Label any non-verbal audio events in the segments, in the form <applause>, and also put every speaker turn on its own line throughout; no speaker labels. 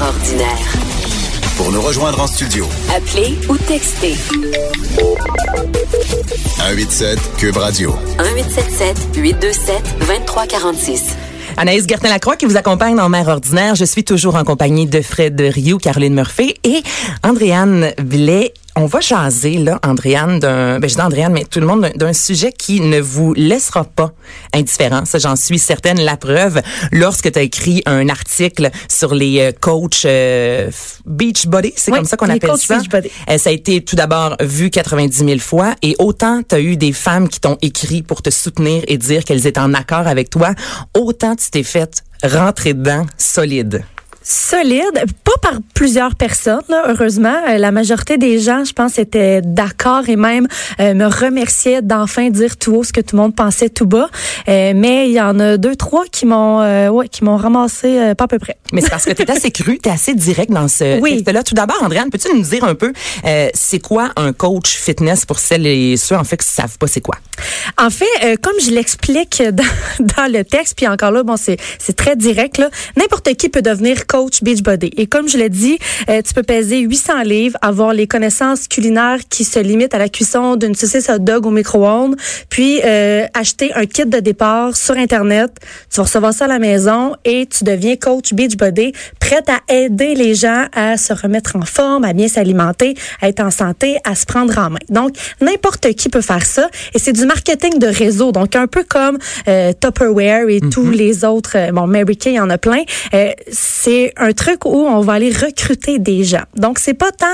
Ordinaire.
Pour nous rejoindre en studio,
Appelez ou textez
187 Cube Radio.
1877 827 2346.
Anaïs Gertin-Lacroix qui vous accompagne dans Mère ordinaire. Je suis toujours en compagnie de Fred Rioux, Caroline Murphy et Andréane Blais. On va jaser, là, Andréane, d'un, ben, je dis Andréane, mais tout le monde, d'un- sujet qui ne vous laissera pas indifférent. Ça, j'en suis certaine. La preuve, lorsque tu as écrit un article sur les euh, coachs euh, beach body, c'est
Oui,
comme ça qu'on appelle ça. Euh, ça a été tout d'abord vu 90 000 fois et autant tu as eu des femmes qui t'ont écrit pour te soutenir et dire qu'elles étaient en accord avec toi, autant tu t'es fait rentrer dedans solide.
Solide, pas par plusieurs personnes, là, heureusement. Euh, la majorité des gens, je pense, étaient d'accord et même euh, me remerciaient d'enfin dire tout haut ce que tout le monde pensait tout bas. Euh, mais il y en a deux, trois qui m'ont euh, ouais, qui m'ont ramassé pas à peu près.
Mais c'est parce que tu es assez cru, tu es assez direct dans ce
Oui.
texte-là. Tout d'abord, Andréane, peux-tu nous dire un peu, c'est quoi un coach fitness pour celles et ceux en fait qui savent pas c'est quoi?
En fait, comme je l'explique <laughs> dans, dans le texte, puis encore là, bon, c'est c'est très direct là. N'importe qui peut devenir coach Beachbody. Et comme je l'ai dit, euh, tu peux peser 800 livres, avoir les connaissances culinaires qui se limitent à la cuisson d'une saucisse hot dog au micro-ondes, puis euh, acheter un kit de départ sur internet. Tu vas recevoir ça à la maison et tu deviens coach Beachbody, prête à aider les gens à se remettre en forme, à bien s'alimenter, à être en santé, à se prendre en main. Donc n'importe qui peut faire ça et c'est du marketing de réseau, donc un peu comme euh, Tupperware et tous les autres. euh, bon, Mary Kay, en a plein. Euh, un truc où on va aller recruter des gens. Donc c'est pas tant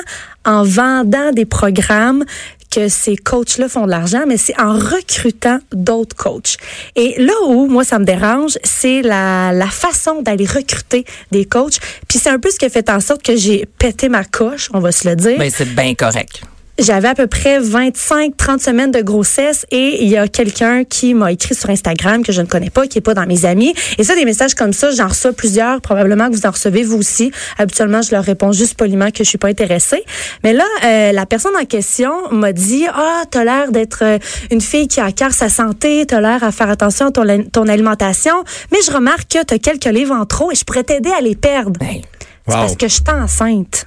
en vendant des programmes que ces coachs-là font de l'argent, mais c'est en recrutant d'autres coachs. Et là où moi ça me dérange, c'est la, la façon d'aller recruter des coachs. Puis c'est un peu ce qui a fait en sorte que j'ai pété ma coche, on va se le dire.
Ben, c'est bien correct.
J'avais à peu près 25-30 semaines de grossesse et il y a quelqu'un qui m'a écrit sur Instagram que je ne connais pas, qui est pas dans mes amis. Et ça, des messages comme ça, j'en reçois plusieurs. Probablement que vous en recevez vous aussi. Habituellement, je leur réponds juste poliment que je suis pas intéressée. Mais là, euh, la personne en question m'a dit, ah, t'as l'air d'être euh, une fille qui a à cœur sa santé, t'as l'air à faire attention à ton, ton alimentation. Mais je remarque que t'as quelques livres en trop et je pourrais t'aider à les perdre.
Ben,
C'est parce que je suis enceinte.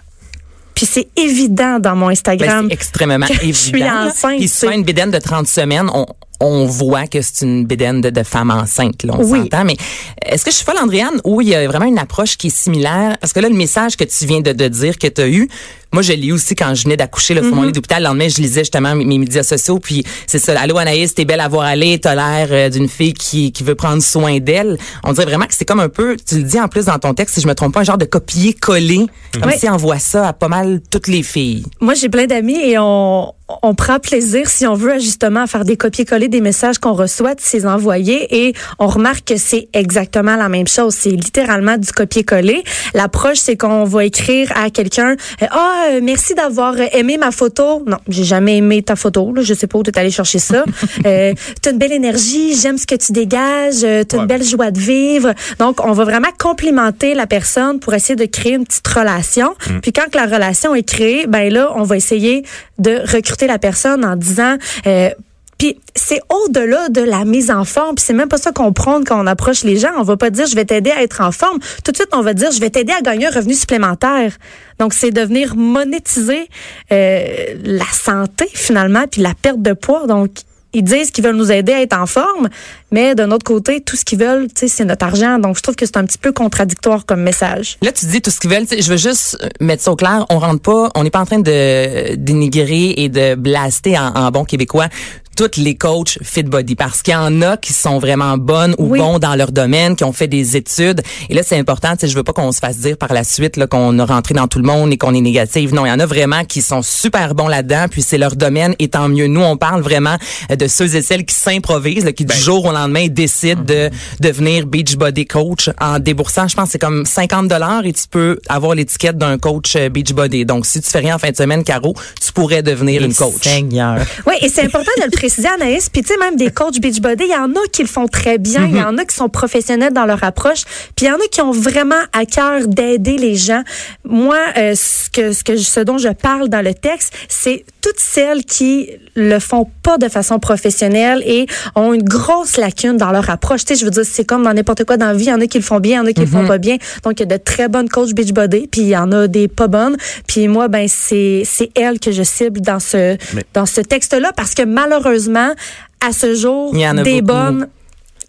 Puis c'est évident dans mon
Ben,
Instagram.
c'est extrêmement
que je
évident.
suis enceinte,
Puis une bédaine de 30 semaines, on, on voit que c'est une bédaine de, de femme enceinte, là, on
Oui.
s'entend. Mais est-ce que je suis folle, Andréane, ou il y a vraiment une approche qui est similaire? Parce que là, le message que tu viens de, de dire que tu as eu, moi, je eu aussi quand je venais d'accoucher là, sur mon lit d'hôpital. Le lendemain, je lisais justement mes, mes médias sociaux. Puis c'est ça. Allô, Anaïs, t'es belle à voir aller. T'as l'air euh, d'une fille qui, qui veut prendre soin d'elle. On dirait vraiment que c'est comme un peu, tu le dis en plus dans ton texte, si je me trompe pas, un genre de copier-coller. Comme
Oui.
si on voit ça à pas mal toutes les filles.
Moi, j'ai plein d'amis et on, on prend plaisir, si on veut, justement, à faire des copier-coller des messages qu'on reçoit, de ces envoyer et on remarque que c'est exactement la même chose. C'est littéralement du copier-coller. L'approche, c'est qu'on va écrire à quelqu'un, euh, ah, euh, merci d'avoir euh, aimé ma photo. Non, j'ai jamais aimé ta photo. Là. Je sais pas où tu es allé chercher ça. <laughs> euh, t'as une belle énergie, j'aime ce que tu dégages, t'as une belle joie de vivre. Donc, on va vraiment complimenter la personne pour essayer de créer une petite relation. Puis quand que la relation est créée, ben là, on va essayer de recruter la personne en disant euh, puis c'est au-delà de la mise en forme, puis c'est même pas ça qu'on prône quand on approche les gens. On va pas dire je vais t'aider à être en forme. Tout de suite, on va dire je vais t'aider à gagner un revenu supplémentaire. Donc c'est de venir monétiser euh, la santé finalement, puis la perte de poids. Donc ils disent qu'ils veulent nous aider à être en forme, mais d'un autre côté, tout ce qu'ils veulent, tu sais, c'est notre argent. Donc je trouve que c'est un petit peu contradictoire comme message.
Là, tu dis tout ce qu'ils veulent. Je veux juste euh, mettre ça au clair. On rentre pas, on n'est pas en train de dénigrer et de blaster en bon québécois toutes les coachs fit body parce qu'il y en a qui sont vraiment bonnes ou
Oui.
bons dans leur domaine, qui ont fait des études. Et là, c'est important. Tu sais, je veux pas qu'on se fasse dire par la suite là, qu'on a rentré dans tout le monde et qu'on est négatif. Non, il y en a vraiment qui sont super bons là-dedans. Puis c'est leur domaine et tant mieux. Nous, on parle vraiment euh, de ceux et celles qui s'improvisent, là, qui
Ben.
du jour au lendemain décident de devenir beach body coach en déboursant. Je pense que c'est comme 50 dollars et tu peux avoir l'étiquette d'un coach euh, beach body. Donc si tu fais rien en fin de semaine, Caro, tu pourrais devenir une coach.
Seigneur.
Oui, et c'est important de le <laughs> préciser, Anaïs. Puis, tu sais, même des coachs Beachbody, il y en a qui le font très bien. Il y en a qui sont professionnels dans leur approche. Puis, il y en a qui ont vraiment à cœur d'aider les gens. Moi, euh, ce, que, ce, que, ce dont je parle dans le texte, c'est toutes celles qui le font pas de façon professionnelle et ont une grosse lacune dans leur approche. Tu sais, je veux dire, c'est comme dans n'importe quoi dans la vie. Il y en a qui le font bien, il y en a qui le font pas bien. Donc, il y a de très bonnes coachs Beachbody, puis il y en a des pas bonnes. Puis moi, ben, c'est c'est elles que je cible dans ce,
Mais-
dans ce texte-là parce que malheureusement, à ce jour, des
beaucoup.
bonnes,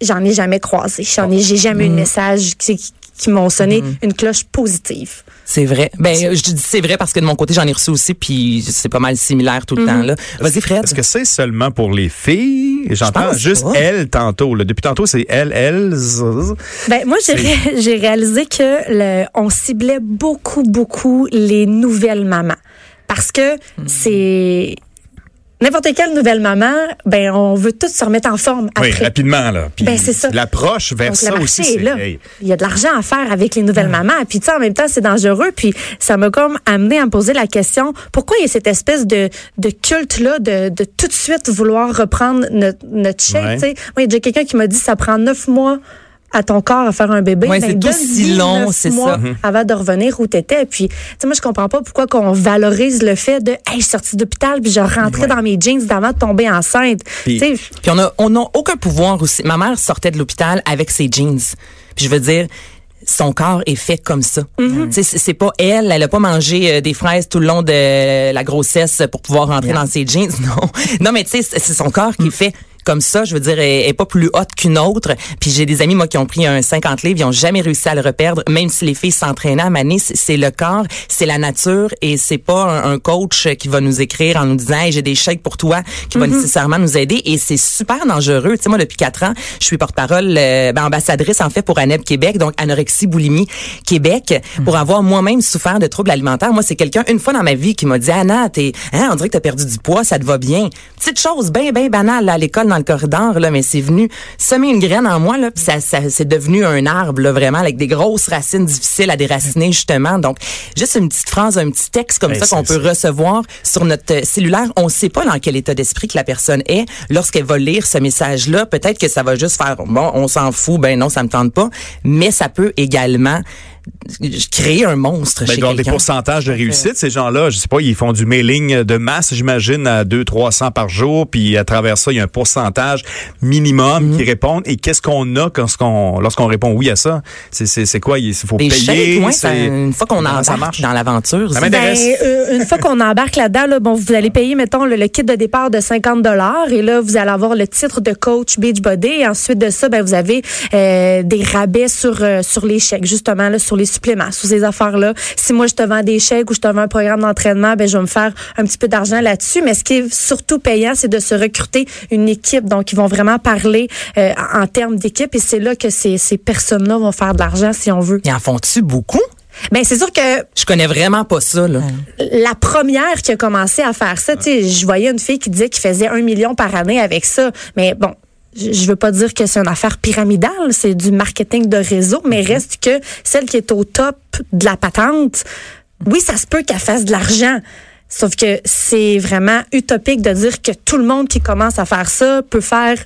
j'en ai jamais croisé. J'en ai, j'ai jamais eu de message qui, qui, m'ont sonné une cloche positive.
C'est vrai. Ben, je dis c'est vrai parce que de mon côté, j'en ai reçu aussi, puis c'est pas mal similaire tout le temps. là. Vas-y, Fred.
Est-ce que c'est seulement pour les filles? J'entends
pense
juste
pas.
elles tantôt. là. Depuis tantôt, c'est elles, elles. z-
Ben moi j'ai ré- j'ai réalisé que le, on ciblait beaucoup beaucoup les nouvelles mamans parce que c'est n'importe quelle nouvelle maman, ben on veut toutes se remettre en forme
Oui,
après.
rapidement, là. Puis
Ben, c'est ça.
L'approche vers
Donc,
ça
le
aussi,
est
c'est.
là.
hey,
Il y a de l'argent à faire avec les nouvelles mamans. Puis, tu sais, en même temps, c'est dangereux. Puis, ça m'a comme amené à me poser la question, pourquoi il y a cette espèce de, de culte-là de, de tout de suite vouloir reprendre notre, notre shape,
Ouais.
tu sais? Moi, il y a déjà quelqu'un qui m'a dit, ça prend neuf mois à ton corps à faire un bébé.
Ouais,
Ben,
c'est aussi
donne-y
long, c'est ça.
Avant de revenir où t'étais. Puis, tu sais, moi, je comprends pas pourquoi qu'on valorise le fait de, hey, je suis sortie d'hôpital puis je rentrais dans mes jeans d'avant de tomber enceinte.
Puis-
on a on n'a aucun pouvoir aussi. Ma mère sortait de l'hôpital avec ses jeans. Puis je veux dire son corps est fait comme ça. Tu sais, c'est pas elle, elle a pas mangé euh, des fraises tout le long de la grossesse pour pouvoir rentrer dans ses jeans. <laughs> Non. Non mais tu sais c'est c'est son corps qui est fait comme ça, je veux dire, elle est pas plus haute qu'une autre. Puis j'ai des amis, moi, qui ont pris un 50 livres, ils ont jamais réussi à le reperdre, même si les filles s'entraînaient à maner. C'est le corps, c'est la nature et c'est pas un, un coach qui va nous écrire en nous disant, hey, j'ai des chèques pour toi, qui va nécessairement nous aider. Et c'est super dangereux. Tu sais, moi, depuis quatre ans, je suis porte-parole, euh, ben, ambassadrice, en fait, pour ANEB Québec, donc anorexie, boulimie Québec, pour avoir moi-même souffert de troubles alimentaires. Moi, c'est quelqu'un, une fois dans ma vie, qui m'a dit, Anna, t'es, hein, on dirait que t'as perdu du poids, ça te va bien. Petite chose bien, bien banale, là, à l'école, dans le corridor, là, mais c'est venu semer une graine en moi, là, puis ça, ça, c'est devenu un arbre, là, vraiment, avec des grosses racines difficiles à déraciner, justement. Donc, juste une petite phrase, un petit texte comme ça qu'on peut recevoir sur notre euh, cellulaire. On sait pas dans quel état d'esprit que la personne est lorsqu'elle va lire ce message-là. Peut-être que ça va juste faire, bon, on s'en fout, ben non, ça me tente pas. Mais ça peut également créer un monstre
Ben,
chez
ils ont des
quelqu'un.
pourcentages de réussite, ces gens-là. Je sais pas, ils font du mailing de masse, j'imagine, à 2 300 par jour. Puis à travers ça, il y a un pourcentage minimum
Mhm.
qui répondent. Et qu'est-ce qu'on a lorsqu'on lorsqu'on répond oui à ça? C'est- C'est c'est quoi? Il faut
Des
payer?
chèques, ça, une fois qu'on embarque
marche?
dans l'aventure.
Ça
c'est-
m'intéresse.
Ben, euh, une fois qu'on embarque là-dedans, là, bon, vous allez payer, mettons, le, le kit de départ de 50 dollars et là, vous allez avoir le titre de coach Beachbody et ensuite de ça, ben, vous avez euh, des rabais sur euh, sur les chèques, justement, là, sur les suppléments, sur ces affaires-là. Si moi, je te vends des chèques ou je te vends un programme d'entraînement, ben, je vais me faire un petit peu d'argent là-dessus. Mais ce qui est surtout payant, c'est de se recruter une équipe. Donc, ils vont vraiment parler euh, en en termes d'équipe et c'est là que ces, ces personnes-là vont faire de l'argent, si on veut.
Ils en font-tu beaucoup?
Ben, c'est sûr que
Je connais vraiment pas ça, là.
la première qui a commencé à faire ça, tu sais, je voyais une fille qui disait qu'il faisait un million par année avec ça. Mais bon, je je veux pas dire que c'est une affaire pyramidale, c'est du marketing de réseau, mais reste que celle qui est au top de la patente, oui, ça se peut qu'elle fasse de l'argent. Sauf que c'est vraiment utopique de dire que tout le monde qui commence à faire ça peut faire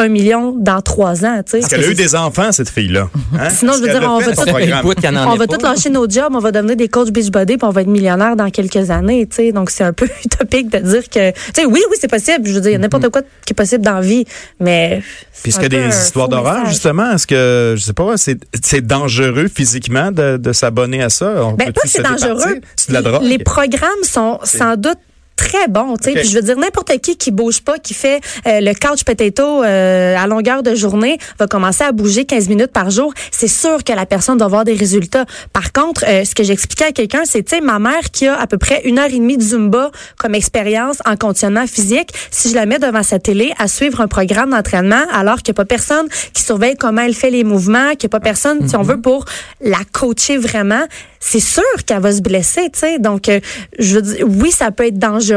un million dans trois ans, tu sais.
Est-ce qu'elle a eu des enfants, cette fille-là? Hein?
Sinon, je veux dire, on va tout- on va lâcher nos jobs, on va devenir des coachs Beachbody puis on va être millionnaires dans quelques années, tu sais. Donc c'est un peu <laughs> utopique de dire que tu sais oui oui, c'est possible, je veux dire il y a n'importe quoi qui est possible dans la vie, mais
Puis est-ce qu'il y a des histoires d'horreur, justement? Est-ce que, je sais pas, c'est c'est dangereux physiquement de, de s'abonner à ça? On
Ben, pas que c'est dangereux.
C'est de la drogue.
Les programmes sont sans doute très bon. tu sais. Puis je veux dire, n'importe qui qui bouge pas, qui fait euh, le couch potato euh, à longueur de journée, va commencer à bouger 15 minutes par jour. C'est sûr que la personne doit avoir des résultats. Par contre, euh, ce que j'expliquais à quelqu'un, c'est, tu sais, ma mère qui a à peu près une heure et demie de Zumba comme expérience en conditionnement physique, si je la mets devant sa télé à suivre un programme d'entraînement, alors qu'il n'y a pas personne qui surveille comment elle fait les mouvements, qu'il n'y a pas personne, si on veut, pour la coacher vraiment, c'est sûr qu'elle va se blesser, tu sais. Donc, euh, je veux dire, oui, ça peut être dangereux.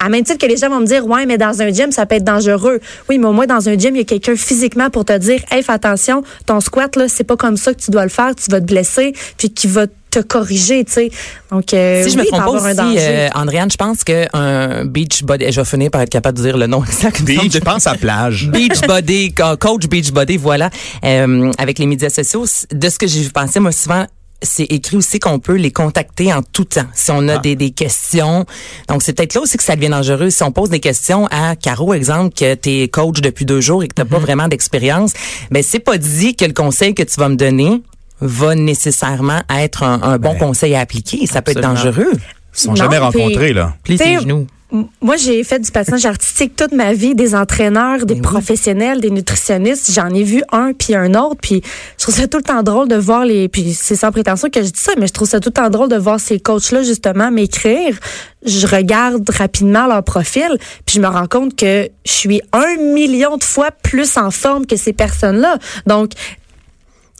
À même titre que les gens vont me dire, ouais, mais dans un gym, ça peut être dangereux. Oui, mais au moins, dans un gym, il y a quelqu'un physiquement pour te dire, hey, fais attention, ton squat, là, c'est pas comme ça que tu dois le faire, tu vas te blesser, puis qui va te corriger, tu sais. Donc, euh,
Si je me
oui, peut
trompe pas
avoir un
aussi,
danger.
euh, Andréane, je pense qu'un beach body, je vais finir par être capable de dire le nom <laughs> exact.
Beach, je pense à plage. <laughs>
Beachbody, co- coach Beachbody, voilà. Euh, avec les médias sociaux, de ce que j'ai pensé, moi, souvent, c'est écrit aussi qu'on peut les contacter en tout temps si on a des, des questions. Donc, c'est peut-être là aussi que ça devient dangereux. Si on pose des questions à Caro, exemple, que tu es coach depuis deux jours et que tu pas vraiment d'expérience, ben c'est pas dit que le conseil que tu vas me donner va nécessairement être un, un bon
Ben,
conseil à appliquer. Ça peut être dangereux.
Ils sont
Non,
jamais rencontrés, là.
Plie tes genoux.
Moi, j'ai fait du patinage artistique toute ma vie, des entraîneurs, des professionnels, des nutritionnistes. J'en ai vu un puis un autre, puis je trouve ça tout le temps drôle de voir les. Puis c'est sans prétention que je dis ça, mais je trouve ça tout le temps drôle de voir ces coachs-là justement m'écrire. Je regarde rapidement leur profil, puis je me rends compte que je suis un million de fois plus en forme que ces personnes-là. Donc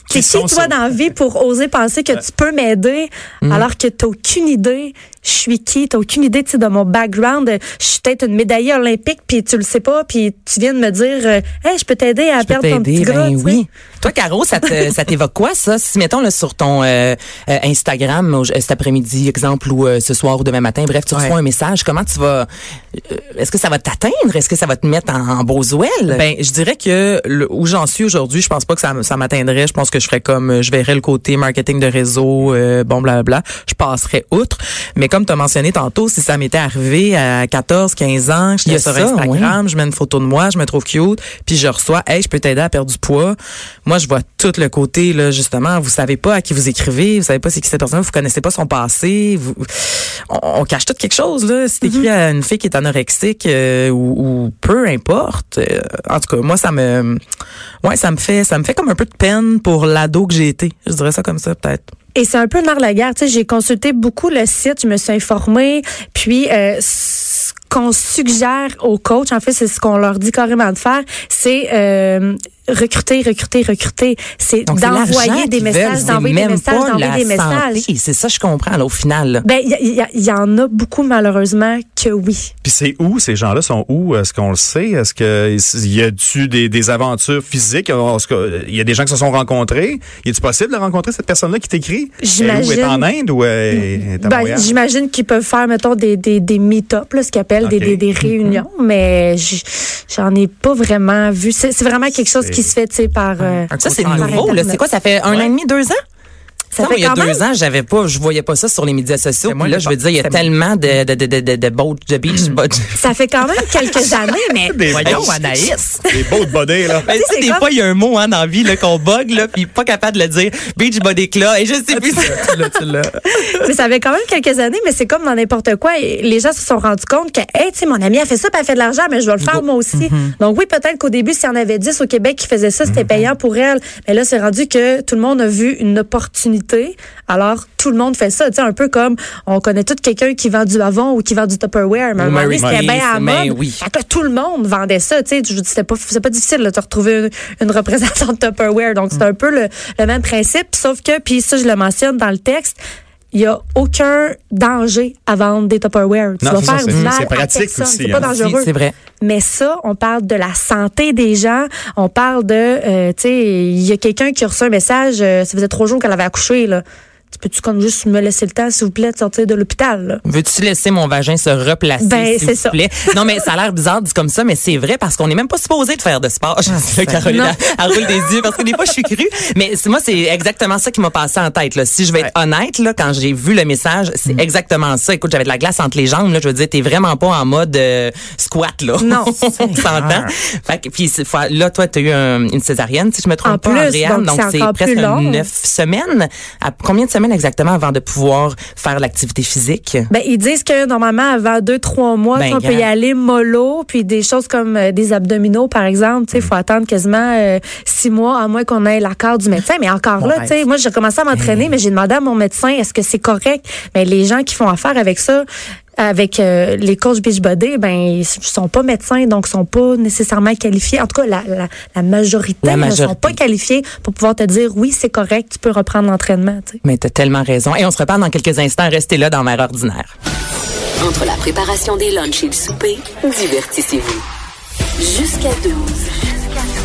c'est qui, toi, dans la vie pour oser penser que tu peux m'aider alors que t'as aucune idée je suis qui, t'as aucune idée, tu sais, de mon background. Je suis peut-être une médaillée olympique, puis tu le sais pas, puis tu viens de me dire, euh, hey, je peux t'aider à
Je
perdre ton petit
t'aider,
gras.
ben oui. Toi, Caro, ça te- <laughs> ça t'évoque quoi, ça? Si, mettons, là, sur ton euh, euh, Instagram, cet après-midi, exemple, ou euh, ce soir ou demain matin, bref, tu reçois un message, comment tu vas... euh, Est-ce que ça va t'atteindre? Est-ce que ça va te mettre en, en beaux ouelles?
Ben, je dirais que le- où j'en suis aujourd'hui, je pense pas que ça, ça m'atteindrait. Je pense que je ferais comme, je verrais le côté marketing de réseau, euh, bon, blablabla. Je passerais outre. Mais comme tu as mentionné tantôt, si ça m'était arrivé à 14, 15 ans, j'étais sur
ça,
Instagram, je mets une photo de moi, je me trouve cute, puis je reçois, hey, je peux t'aider à perdre du poids. Moi, je vois tout le côté, là, justement, vous savez pas à qui vous écrivez, vous savez pas c'est qui cette personne, vous connaissez pas son passé, vous, on, on cache tout quelque chose, là. C'est écrit à une fille qui est anorexique, euh, ou, ou peu importe. euh, en tout cas, moi, ça me, ouais, ça me fait, ça me fait comme un peu de peine pour l'ado que j'ai été. Je dirais ça comme ça, peut-être.
Et c'est un peu nerf la guerre. Tu sais, j'ai consulté beaucoup le site, je me suis informée, puis euh, ce qu'on suggère aux coachs, en fait, c'est ce qu'on leur dit carrément de faire, c'est euh, recruter, recruter, recruter. C'est d'envoyer des messages, d'envoyer des messages, d'envoyer des messages.
santé. C'est ça, je comprends, là, au final. là.
Ben, il y, en a beaucoup malheureusement que oui.
Puis c'est où ces gens-là? Sont où? Est-ce qu'on le sait? Est-ce que il y a-tu des, des aventures physiques? Il y a des gens qui se sont rencontrés Y est-il possible de rencontrer cette personne-là qui t'écrit?
J'imagine.
Elle est est en Inde ou elle est à
Ben, j'imagine qu'ils peuvent faire, mettons, des, des, des meet-up, là, ce qu'ils appellent des, des, des réunions, mais j'en ai pas vraiment vu. C'est vraiment quelque chose qui se fait, tu sais, par... euh,
Ça, c'est nouveau, là. C'est quoi? Ça fait un
Ouais.
an et demi, deux ans?
Ça
Non,
fait
il y a
quand
deux
même-
ans, j'avais pas, je voyais pas ça sur les médias sociaux. Puis là, je veux dire, il y a tellement de, de, de, de, de, de, boat- de beach <clears throat> body.
Ça fait quand même quelques <laughs> années, mais...
Des
Voyons,
beaux-
Anaïs.
Des beaux de body, là.
Ben, tu sais,
c'est
des
comme-
fois, il y a un mot hein, dans la vie là, qu'on bug, là, puis pas capable de le dire. Beach body là, et je sais plus.
tu l'as, tu l'as.
mais ça fait quand même quelques années, mais c'est comme dans n'importe quoi. Et les gens se sont rendus compte que, hey, tu sais, mon ami a fait ça, puis elle fait de l'argent, mais je vais le faire moi aussi. Donc oui, peut-être qu'au début, s'il y en avait 10 au Québec qui faisaient ça, c'était payant pour elle. Mais là, c'est rendu que tout le monde a vu une opportunité. Alors, tout le monde fait ça. Tu sais, un peu comme on connaît tout quelqu'un qui vend du Avon ou qui vend du Tupperware. Mais à un moment donné, c'était bien à la mode.
oui.
Fait que tout le monde vendait ça. Tu sais, je c'était pas, c'est pas difficile là, de retrouver une, une représentante <laughs> Tupperware. Donc, c'est un peu le, le même principe. Sauf que, puis ça, je le mentionne dans le texte, il y a aucun danger à vendre des Tupperware. Tu
Non,
vas
ça,
faire du mal
c'est pratique aussi,
C'est pas
hein.
dangereux.
C'est vrai.
Mais ça, on parle de la santé des gens. On parle de, euh, tu sais, il y a quelqu'un qui a reçu un message, euh, ça faisait trois jours qu'elle avait accouché, là. Tu peux-tu comme juste me laisser le temps, s'il vous plaît, de sortir de l'hôpital?
Veux-tu laisser mon vagin se replacer,
Ben,
s'il
c'est
vous
ça.
plaît? Non, mais ça a l'air bizarre dit comme ça, mais c'est vrai parce qu'on n'est même pas supposé de faire de sport. Je sais, là, Caroline, elle, roule des yeux parce que des fois, je suis crue. Mais moi, c'est exactement ça qui m'a passé en tête. Là. Si je vais être honnête, là, quand j'ai vu le message,
Mm.
c'est exactement ça. Écoute, j'avais de la glace entre les jambes. Là, je veux dire, t'es vraiment pas en mode euh, squat. Là.
Non. <laughs>
On s'entend. Fait que, puis, là, toi, tu as eu un- une césaréenne, si je me trompe
En
pas,
plus,
Andréane.
donc c'est
presque
plus long.
neuf semaines. À combien de semaines semaines exactement avant de pouvoir faire l'activité physique?
Ben, ils disent que normalement, avant deux, trois mois,
Ben,
on peut y aller mollo, puis des choses comme euh, des abdominaux, par exemple, sais, faut attendre quasiment euh, six mois, à moins qu'on ait l'accord du médecin. Mais encore là,
rêve.
tu sais, moi, j'ai commencé à m'entraîner, mais j'ai demandé à mon médecin, est-ce que c'est correct? Mais les gens qui font affaire avec ça, avec euh, les coachs Beachbody, ben ils sont pas médecins, donc sont pas nécessairement qualifiés. En tout cas, la, la, la majorité
La
ne sont pas qualifiés pour pouvoir te dire oui, c'est correct, tu peux reprendre l'entraînement. tu sais.
Mais t'as tellement raison. Et on se reparle dans quelques instants. Restez là dans Mère ordinaire.
Entre la préparation des lunchs et le souper, divertissez-vous. Jusqu'à 12.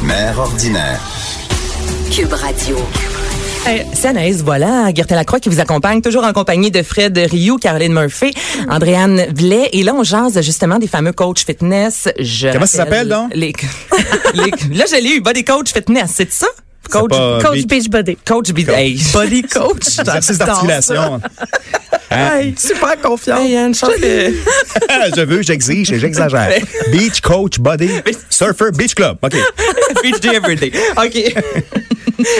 Mère ordinaire.
Cube Radio.
Euh, C'est Anaïs voilà, Gertin Lacroix qui vous accompagne, toujours en compagnie de Fred Rioux, Caroline Murphy, Andréane Blais. Et là, on jase justement des fameux coachs fitness. Je
Comment ça s'appelle, donc?
Les, <laughs> les- là, je l'ai eu, Body Coach Fitness, c'est ça? Coach,
pas-
Coach
Beach-
Beachbody.
coach, Be- <laughs> hey.
Body coach.
Exercice d'articulation. Hein?
Hey, super confiant.
Hey, Anne, <laughs> je
veux, j'exige et j'exagère. <laughs> Beach Coach Body Surfer Beach Club. OK.
Beach Day Every Day. OK.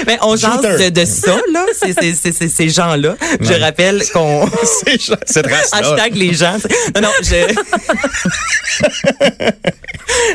Mais on jase de, de ça, là, ces gens-là. Je rappelle qu'on...
C'est cette race-là.
Hashtag les gens. Non, non, je...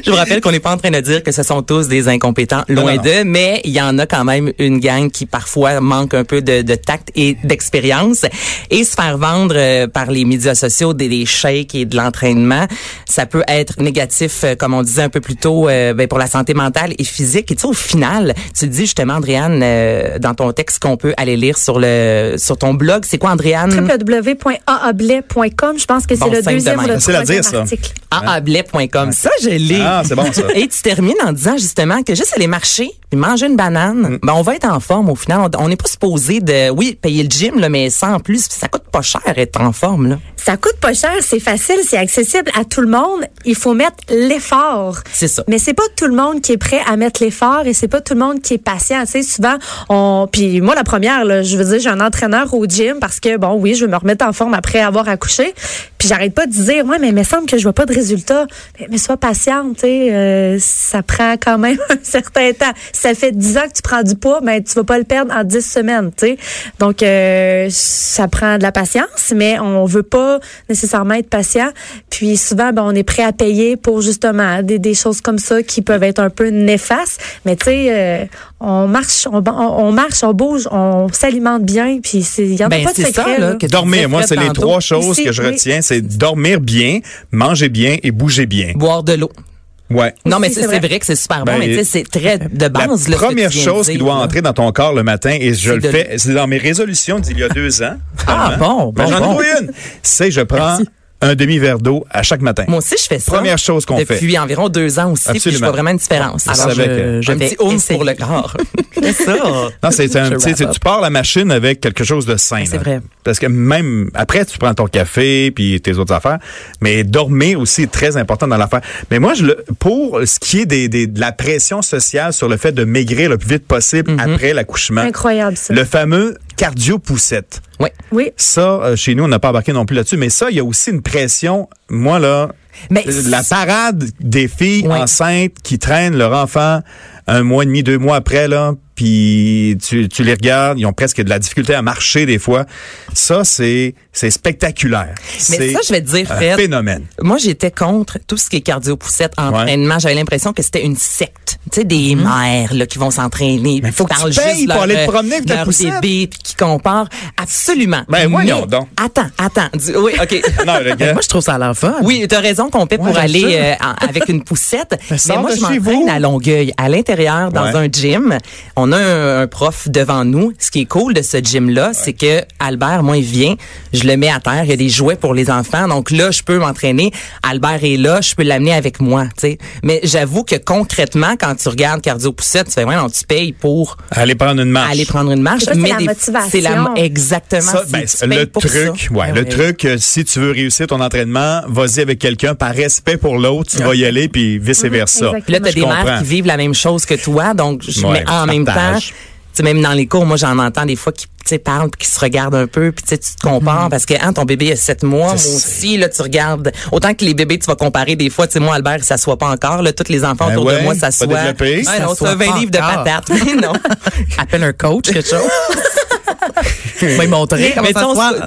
je vous rappelle qu'on n'est pas en train de dire que ce sont tous des incompétents, loin d'eux, mais il y en a quand même une gang qui parfois manque un peu de, de tact et d'expérience. Et se faire vendre euh, par les médias sociaux des, des shakes et de l'entraînement, ça peut être négatif, euh, comme on disait un peu plus tôt, euh, ben, pour la santé mentale et physique. Et tu sais, au final, tu dis justement, Andréane, euh, dans ton texte qu'on peut aller lire sur le sur ton blog, c'est quoi, Andréane?
www.aablais.com. Je pense que c'est
Bon,
le deuxième
de
ou le troisième
dire, ça.
article.
aablais.com. Ça, je l'ai.
Ah, c'est bon, ça. <laughs>
Et tu termines en disant justement que juste aller marcher puis manger une banane,
Mm.
ben on va être en forme au final. On- n'est pas supposé de, oui, payer le gym là, mais sans plus. Ça coûte pas cher être en forme là.
Ça coûte pas cher, c'est facile, c'est accessible à tout le monde. Il faut mettre l'effort.
C'est ça.
Mais c'est pas tout le monde qui est prêt à mettre l'effort et c'est pas tout le monde qui est patient. Tu sais, souvent, on, puis moi la première, là, je veux dire, j'ai un entraîneur au gym parce que bon, oui, je veux me remettre en forme après avoir accouché. Puis j'arrête pas de dire, ouais, mais il me semble que je vois pas de résultat. Mais, mais sois patiente, tu sais, euh, ça prend quand même <laughs> un certain temps. Ça fait 10 ans que tu prends du poids, mais tu vas pas le perdre en 10 semaines, tu sais. Donc euh, ça prend de la patience, mais on veut pas nécessairement être patient. Puis souvent, ben, on est prêt à payer pour justement des, des choses comme ça qui peuvent être un peu néfastes. Mais tu sais, euh, on marche, on, marche, on bouge, on s'alimente bien, puis c'est- il y en a
Ben
pas de secret.
ça là.
là.
que tu
Dormir, moi, c'est les trois choses
Ici,
que je
oui.
retiens. C'est dormir bien, manger bien et bouger bien.
Boire de l'eau.
Ouais.
Non, mais c'est
vrai.
vrai que c'est super bon,
Ben,
mais tu sais, c'est très de
La
base. là, tu
première chose qui doit entrer dans ton corps le matin, et je le fais, c'est dans mes résolutions d'il y a deux ans.
Ah bon,
Ben,
bon,
J'en ai une. C'est je prends un demi-verre d'eau à chaque matin.
Moi aussi, je fais ça.
Première chose qu'on fait.
Depuis environ deux ans aussi, puis je vois vraiment une différence. Alors, je, je un
vais
petit
essayer.
pour le corps. <laughs> c'est ça.
Non, c'est un,
Je
tu pars la machine avec quelque chose de sain.
C'est vrai.
Parce que même après, tu prends ton café puis tes autres affaires, mais dormir aussi est très important dans l'affaire. Mais moi, je pour ce qui est des, des- de la pression sociale sur le fait de maigrir le plus vite possible après l'accouchement,
Incroyable ça.
le fameux cardio poussette.
Oui.
Oui.
Ça, euh, chez nous, on n'a pas embarqué non plus là-dessus, mais ça, il y a aussi une pression. Moi, là,
Mais
euh, la parade des filles enceintes qui traînent leur enfant un mois et demi, deux mois après, là, puis tu, tu les regardes, ils ont presque de la difficulté à marcher des fois. Ça, c'est c'est spectaculaire.
Mais
C'est
ça, je vais te dire,
un
Fred.
phénomène.
Moi, j'étais contre tout ce qui est cardio-poussette, entraînement. J'avais l'impression que c'était une secte. Tu sais, des mères là, qui vont s'entraîner.
Mais faut que tu payes
juste
pour
leur,
aller te promener avec ta
leur
poussette.
bébé, puis qui comparent. Absolument.
Ben, voyons
Mais-
donc.
Attends, attends. Dis- Oui, OK. <laughs>
Non, le gars.
Moi, je trouve ça l'air fun.
Oui, tu as qu'on paie pour aller euh, avec une poussette. <laughs> Mais moi, je m'entraîne à Longueuil, à l'intérieur, dans
Ouais.
un gym. On a un, un prof devant nous. Ce qui est cool de ce gym-là, c'est que Albert, moi, il vient, je le mets à terre. Il y a des jouets pour les enfants. Donc là, je peux m'entraîner. Albert est là, je peux l'amener avec moi. tu sais. Mais j'avoue que concrètement, quand tu regardes cardio poussette, tu fais ouais, non, tu payes pour
Aller prendre une marche.
aller prendre une marche.
Ça, c'est
mais
la
des-
motivation.
C'est la exactement.
Ça,
c'est-
ben,
tu payes
le
pour
truc,
ça.
ouais,
Ah
le truc, euh, si tu veux réussir ton entraînement, vas-y avec quelqu'un par respect pour l'autre, tu vas y aller puis vice versa.
exact.
Puis là, t'as
Je
des mères qui vivent la même chose que toi, donc je
Ouais,
mais en même temps,
partage.
tu sais, même dans les cours, moi j'en entends des fois qui tu sais, parlent puis qui se regardent un peu, puis tu tu te compares parce que hein, ton bébé a sept mois, moi aussi là tu regardes autant que les bébés tu vas comparer des fois, tu sais moi Albert il s'assoit pas encore là, tous les enfants
Ben
autour
ouais,
de moi s'assoient.
développé.
Ouais, non,
S'assoient
c'est 20
pas
livres de patates. <laughs> non. <laughs>
Appelle un coach, quelque chose. <laughs> <laughs> Comment ça.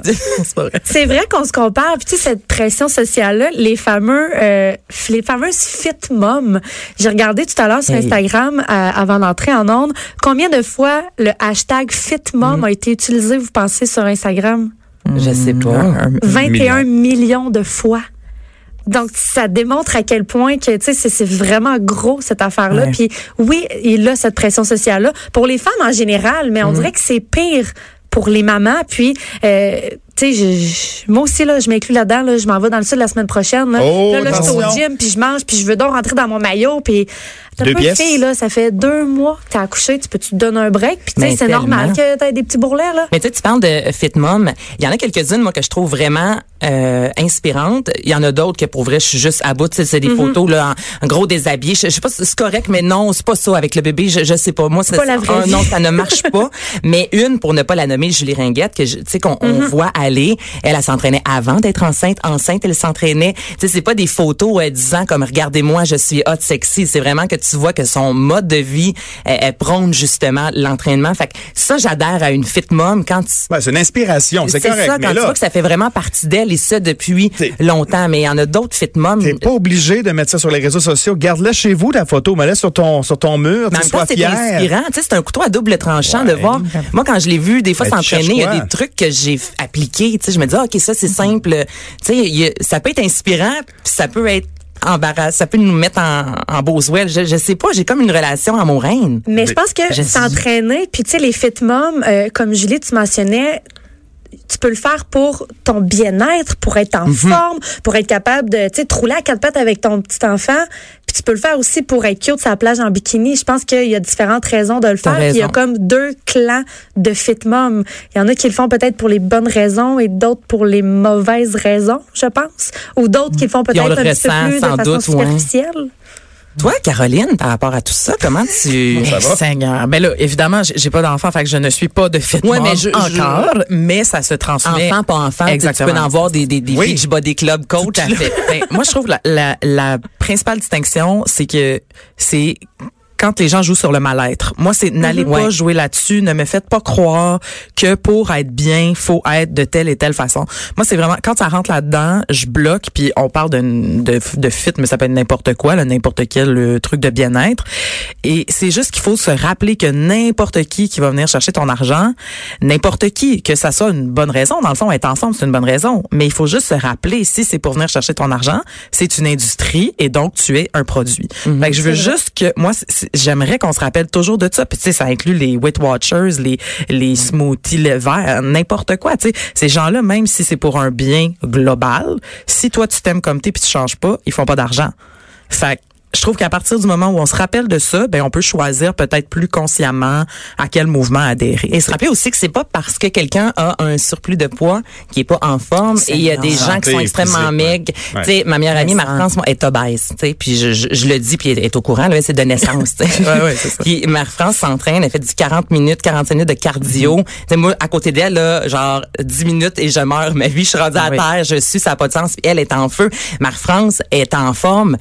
<laughs> C'est vrai.
Qu'on se compare. Puis tu sais, cette pression sociale-là, les fameux, euh, les fameuses fit moms. J'ai regardé tout à l'heure sur. Instagram, euh, avant d'entrer en onde, combien de fois le hashtag fit mom a été utilisé, vous pensez, sur Instagram?
Je sais pas.
Un-
21 millions de fois. Donc, ça démontre à quel point que, tu sais, c'est- c'est vraiment gros, cette affaire-là.
Ouais.
Puis, oui, il a cette pression sociale-là. Pour les femmes en général, mais on dirait que c'est pire pour les mamans. Puis, euh, tu sais, je- je- moi aussi, là, je m'inclus là-dedans. Là, je m'en vais dans le sud la semaine prochaine. Là,
Oh,
là, là, je suis au gym, puis je mange, puis je veux donc rentrer dans mon maillot. Puis, t'as
Deux
pas de
pièces?
fille, là, ça fait deux mois que t'as accouché. Tu peux-tu te donner un break? Puis, tu sais, c'est normal que t'aies des petits bourrelets, là.
Mais tu sais, tu parles de Fit Mom. Il y en a quelques-unes, moi, que je trouve vraiment euh, inspirantes. Il y en a d'autres que, pour vrai, je suis juste à bout. C'est des photos, là, en, en gros déshabillé. Je, je sais pas si c'est correct, mais non, c'est pas ça avec le bébé. Je, je sais pas. Moi, c'est
la vraie
non, ça ne marche pas. <laughs> mais une, pour ne pas la nommer, Julie Ringuette, que tu sais, qu'on on
Mm-hmm.
voit aller. Elle, elle s'entraînait avant d'être enceinte. Enceinte, elle s'entraînait. Tu sais, c'est pas des photos euh, disant comme, regardez-moi, je suis hot, sexy. C'est vraiment que tu vois que son mode de vie, elle, elle prône justement l'entraînement. Fait que ça, j'adhère à une fit mom quand tu,
Ouais, c'est une inspiration, c'est correct.
ça,
mais
quand tu
là,
vois que ça fait vraiment partie d'elle et ça depuis longtemps. Mais il y en a d'autres fit moms.
T'es pas obligé de mettre ça sur les réseaux sociaux. Garde-la chez vous, ta photo. Mets-la sur ton, sur ton mur.
Mais
Tu sois
c'est
fier.
inspirant. Tu sais, c'est un couteau à double tranchant
Ouais.
de voir. Moi, quand je l'ai vu, des fois,
Ben, tu
s'entraîner, il y a des trucs que j'ai appliqués. Tu sais, je me dis, ah, OK, ça, c'est simple. Tu sais, ça peut être inspirant, puis ça peut être Ça peut nous mettre en, en beau swell. Je, je sais pas, j'ai comme une relation amoureuse.
Mais je pense que s'entraîner, puis tu sais, les fit moms, euh, comme Julie, tu mentionnais, tu peux le faire pour ton bien-être, pour être en forme, pour être capable de, tu sais, rouler à quatre pattes avec ton petit enfant. Puis tu peux le faire aussi pour être cute sur la plage en bikini. Je pense qu'il y a différentes raisons de le faire. Puis il y a comme deux clans de fit moms. Il y en a qui le font peut-être pour les bonnes raisons et d'autres pour les mauvaises raisons, je pense. Ou d'autres qui le font peut-être un petit peu plus de façon
doute, ouais. Toi, Caroline, par rapport à tout ça, comment tu...
Ça va?
Seigneur? Ben là, évidemment, j'ai pas d'enfant, fait que je ne suis pas de fit
Ouais, mais je- je-
encore, mais ça se transmet.
Enfant, pas enfant, sais, tu
Exactement.
peux en voir des, des, des
Oui.
beach body club coach.
Tout à fait. Ben, moi, je trouve la, la, la principale distinction, c'est que c'est quand les gens jouent sur le mal-être. Moi, c'est n'allez pas
Ouais.
jouer là-dessus. Ne me faites pas croire que pour être bien, faut être de telle et telle façon. Moi, c'est vraiment quand ça rentre là-dedans, je bloque. Puis on parle de, de, de fit, mais ça peut être n'importe quoi, n'importe quel euh, truc de bien-être. Et c'est juste qu'il faut se rappeler que n'importe qui qui va venir chercher ton argent, n'importe qui, que ça soit une bonne raison. Dans le fond, être ensemble, c'est une bonne raison. Mais il faut juste se rappeler, si c'est pour venir chercher ton argent, c'est une industrie et donc tu es un produit. Fait que je veux juste que, moi, j'aimerais qu'on se rappelle toujours de ça. Puis tu sais, ça inclut les Weight Watchers, les, les smoothies, le verre, n'importe quoi. Tu sais, ces gens-là, même si c'est pour un bien global, si toi tu t'aimes comme t'es puis tu changes pas, ils font pas d'argent. Fait je trouve qu'à partir du moment où on se rappelle de ça, ben on peut choisir peut-être plus consciemment à quel mouvement adhérer.
Et se rappeler aussi que c'est pas parce que quelqu'un a un surplus de poids qui est pas en forme et il y a des gens qui sont extrêmement maigres.
Ouais.
Tu sais, ma meilleure amie, Marie-France, moi, est obèse, tu sais, puis je, je, je le dis puis elle est au courant là, c'est de naissance, tu sais. <laughs>
Ouais, ouais, c'est ça.
Puis Marie-France s'entraîne, elle fait du 40 minutes, 45 minutes de cardio.
Mm-hmm.
Tu sais, moi à côté d'elle là, genre 10 minutes et je meurs ma vie, je suis rendue à terre, je suis ça n'a pas de sens, puis elle est en feu. Marie-France est en forme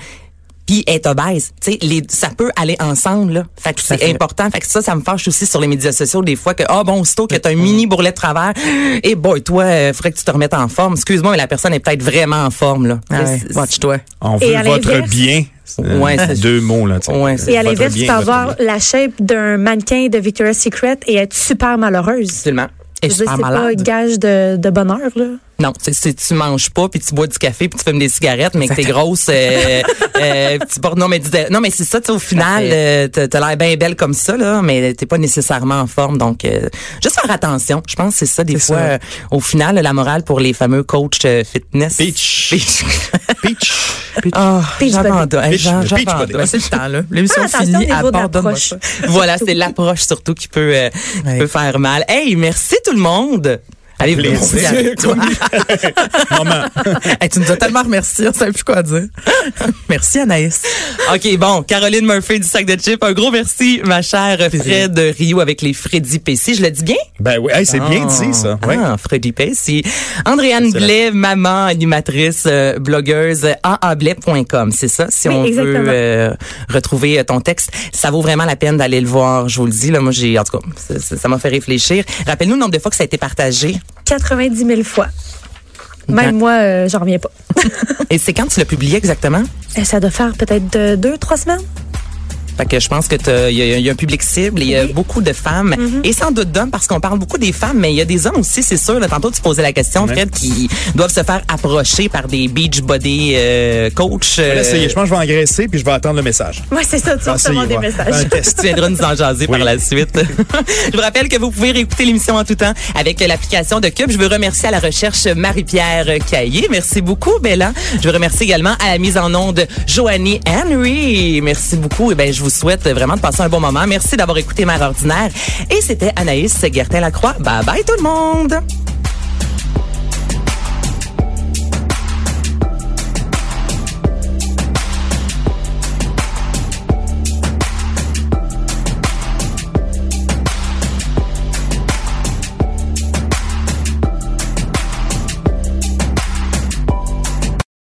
puis est obèse. Tu sais, les, ça peut aller ensemble, là. Fait que c'est important. Fait que ça, ça me fâche aussi sur les médias sociaux des fois que, ah bon, aussitôt que t'as un mini bourrelet de travers, et boy, toi, euh, faudrait que tu te remettes en forme. Excuse-moi, mais la personne est peut-être vraiment en forme, là.
Ah ouais, Watch-toi.
On veut votre bien. Euh,
Ouais, c'est-
Deux mots, là.
Ouais, c'est-
Et à l'inverse, tu peux avoir la shape d'un mannequin de Victoria's Secret et être super malheureuse.
Absolument.
Et
Je veux dire,
super
c'est pas
malade.
gage de, de bonheur, là.
Non, c'est c'est- tu manges pas puis tu bois du café puis tu fumes des cigarettes mais que t'es grosse euh, <laughs> euh, tu portes non mais dis- non mais c'est ça tu au final euh, t'as l'air bien belle comme ça là mais t'es pas nécessairement en forme donc euh, juste faire attention je pense que c'est ça des fois
ça.
euh, au final la morale pour les fameux coachs euh, fitness
Peach.
Peach. <laughs>
Peach.
Ah,
Peach
j'abandonne. Hey,
Peach-
j'en-
le peach
j'abandonne.
body.
Ben, c'est le temps, là. <laughs> L'émission
Ah, attention au
finie,
niveau de
abandonne-moi
l'approche.
ça.
voilà, c'est l'approche surtout qui peut, euh, qui
Ouais.
peut faire mal. Hey, merci tout le monde. Avez-vous
Plaisir.
merci à toi. <laughs>
Maman. <laughs>
Hey, tu nous as tellement remercié, on savait plus quoi dire. <laughs> merci Anaïs. OK, bon, Caroline Murphy du sac de chips, un gros merci, ma chère Fred Rio avec les Freddy PC. Je le dis bien?
Ben oui, hey, c'est bien dit, ça. Ouais.
Ah, Freddy PC. Andréane. Blais, maman, animatrice, euh, blogueuse, aablais.com. C'est ça, si
Oui,
on
exactement.
veut euh, retrouver euh, ton texte. Ça vaut vraiment la peine d'aller le voir, je vous le dis. Là, moi, j'ai, en tout cas, ça m'a fait réfléchir. Rappelle-nous le nombre de fois que ça a été partagé.
90 000 fois. Même moi, euh, j'en reviens pas.
Et c'est quand tu l'as publié exactement?
Euh, Ça doit faire peut-être euh, deux, trois semaines.
Fait que je pense que t'as- il y, a- il y a un public cible, et il y a
Oui.
beaucoup de femmes et sans doute d'hommes parce qu'on parle beaucoup des femmes, mais il y a des hommes aussi, c'est sûr. Là, tantôt tu posais la question, Fred, qui doivent se faire approcher par des beach body euh, coach.
Je vais
euh.
Je pense que je vais engraisser puis je vais attendre le message.
Ouais, c'est ça, tu
Je vais
vas recevoir des messages.
Un test. <laughs>
tu viendras nous en jaser par la suite. <laughs> je vous rappelle que vous pouvez réécouter l'émission en tout temps avec l'application de Cube. Je veux remercier à la recherche Marie-Pierre Caillé. Merci beaucoup, Bella. Je veux remercier également à la mise en onde Joanie Henry. Merci beaucoup. Et ben, je vous souhaite vraiment de passer un bon moment. Merci d'avoir écouté Mère Ordinaire. Et c'était Anaïs Gertin-Lacroix. Bye bye tout le monde!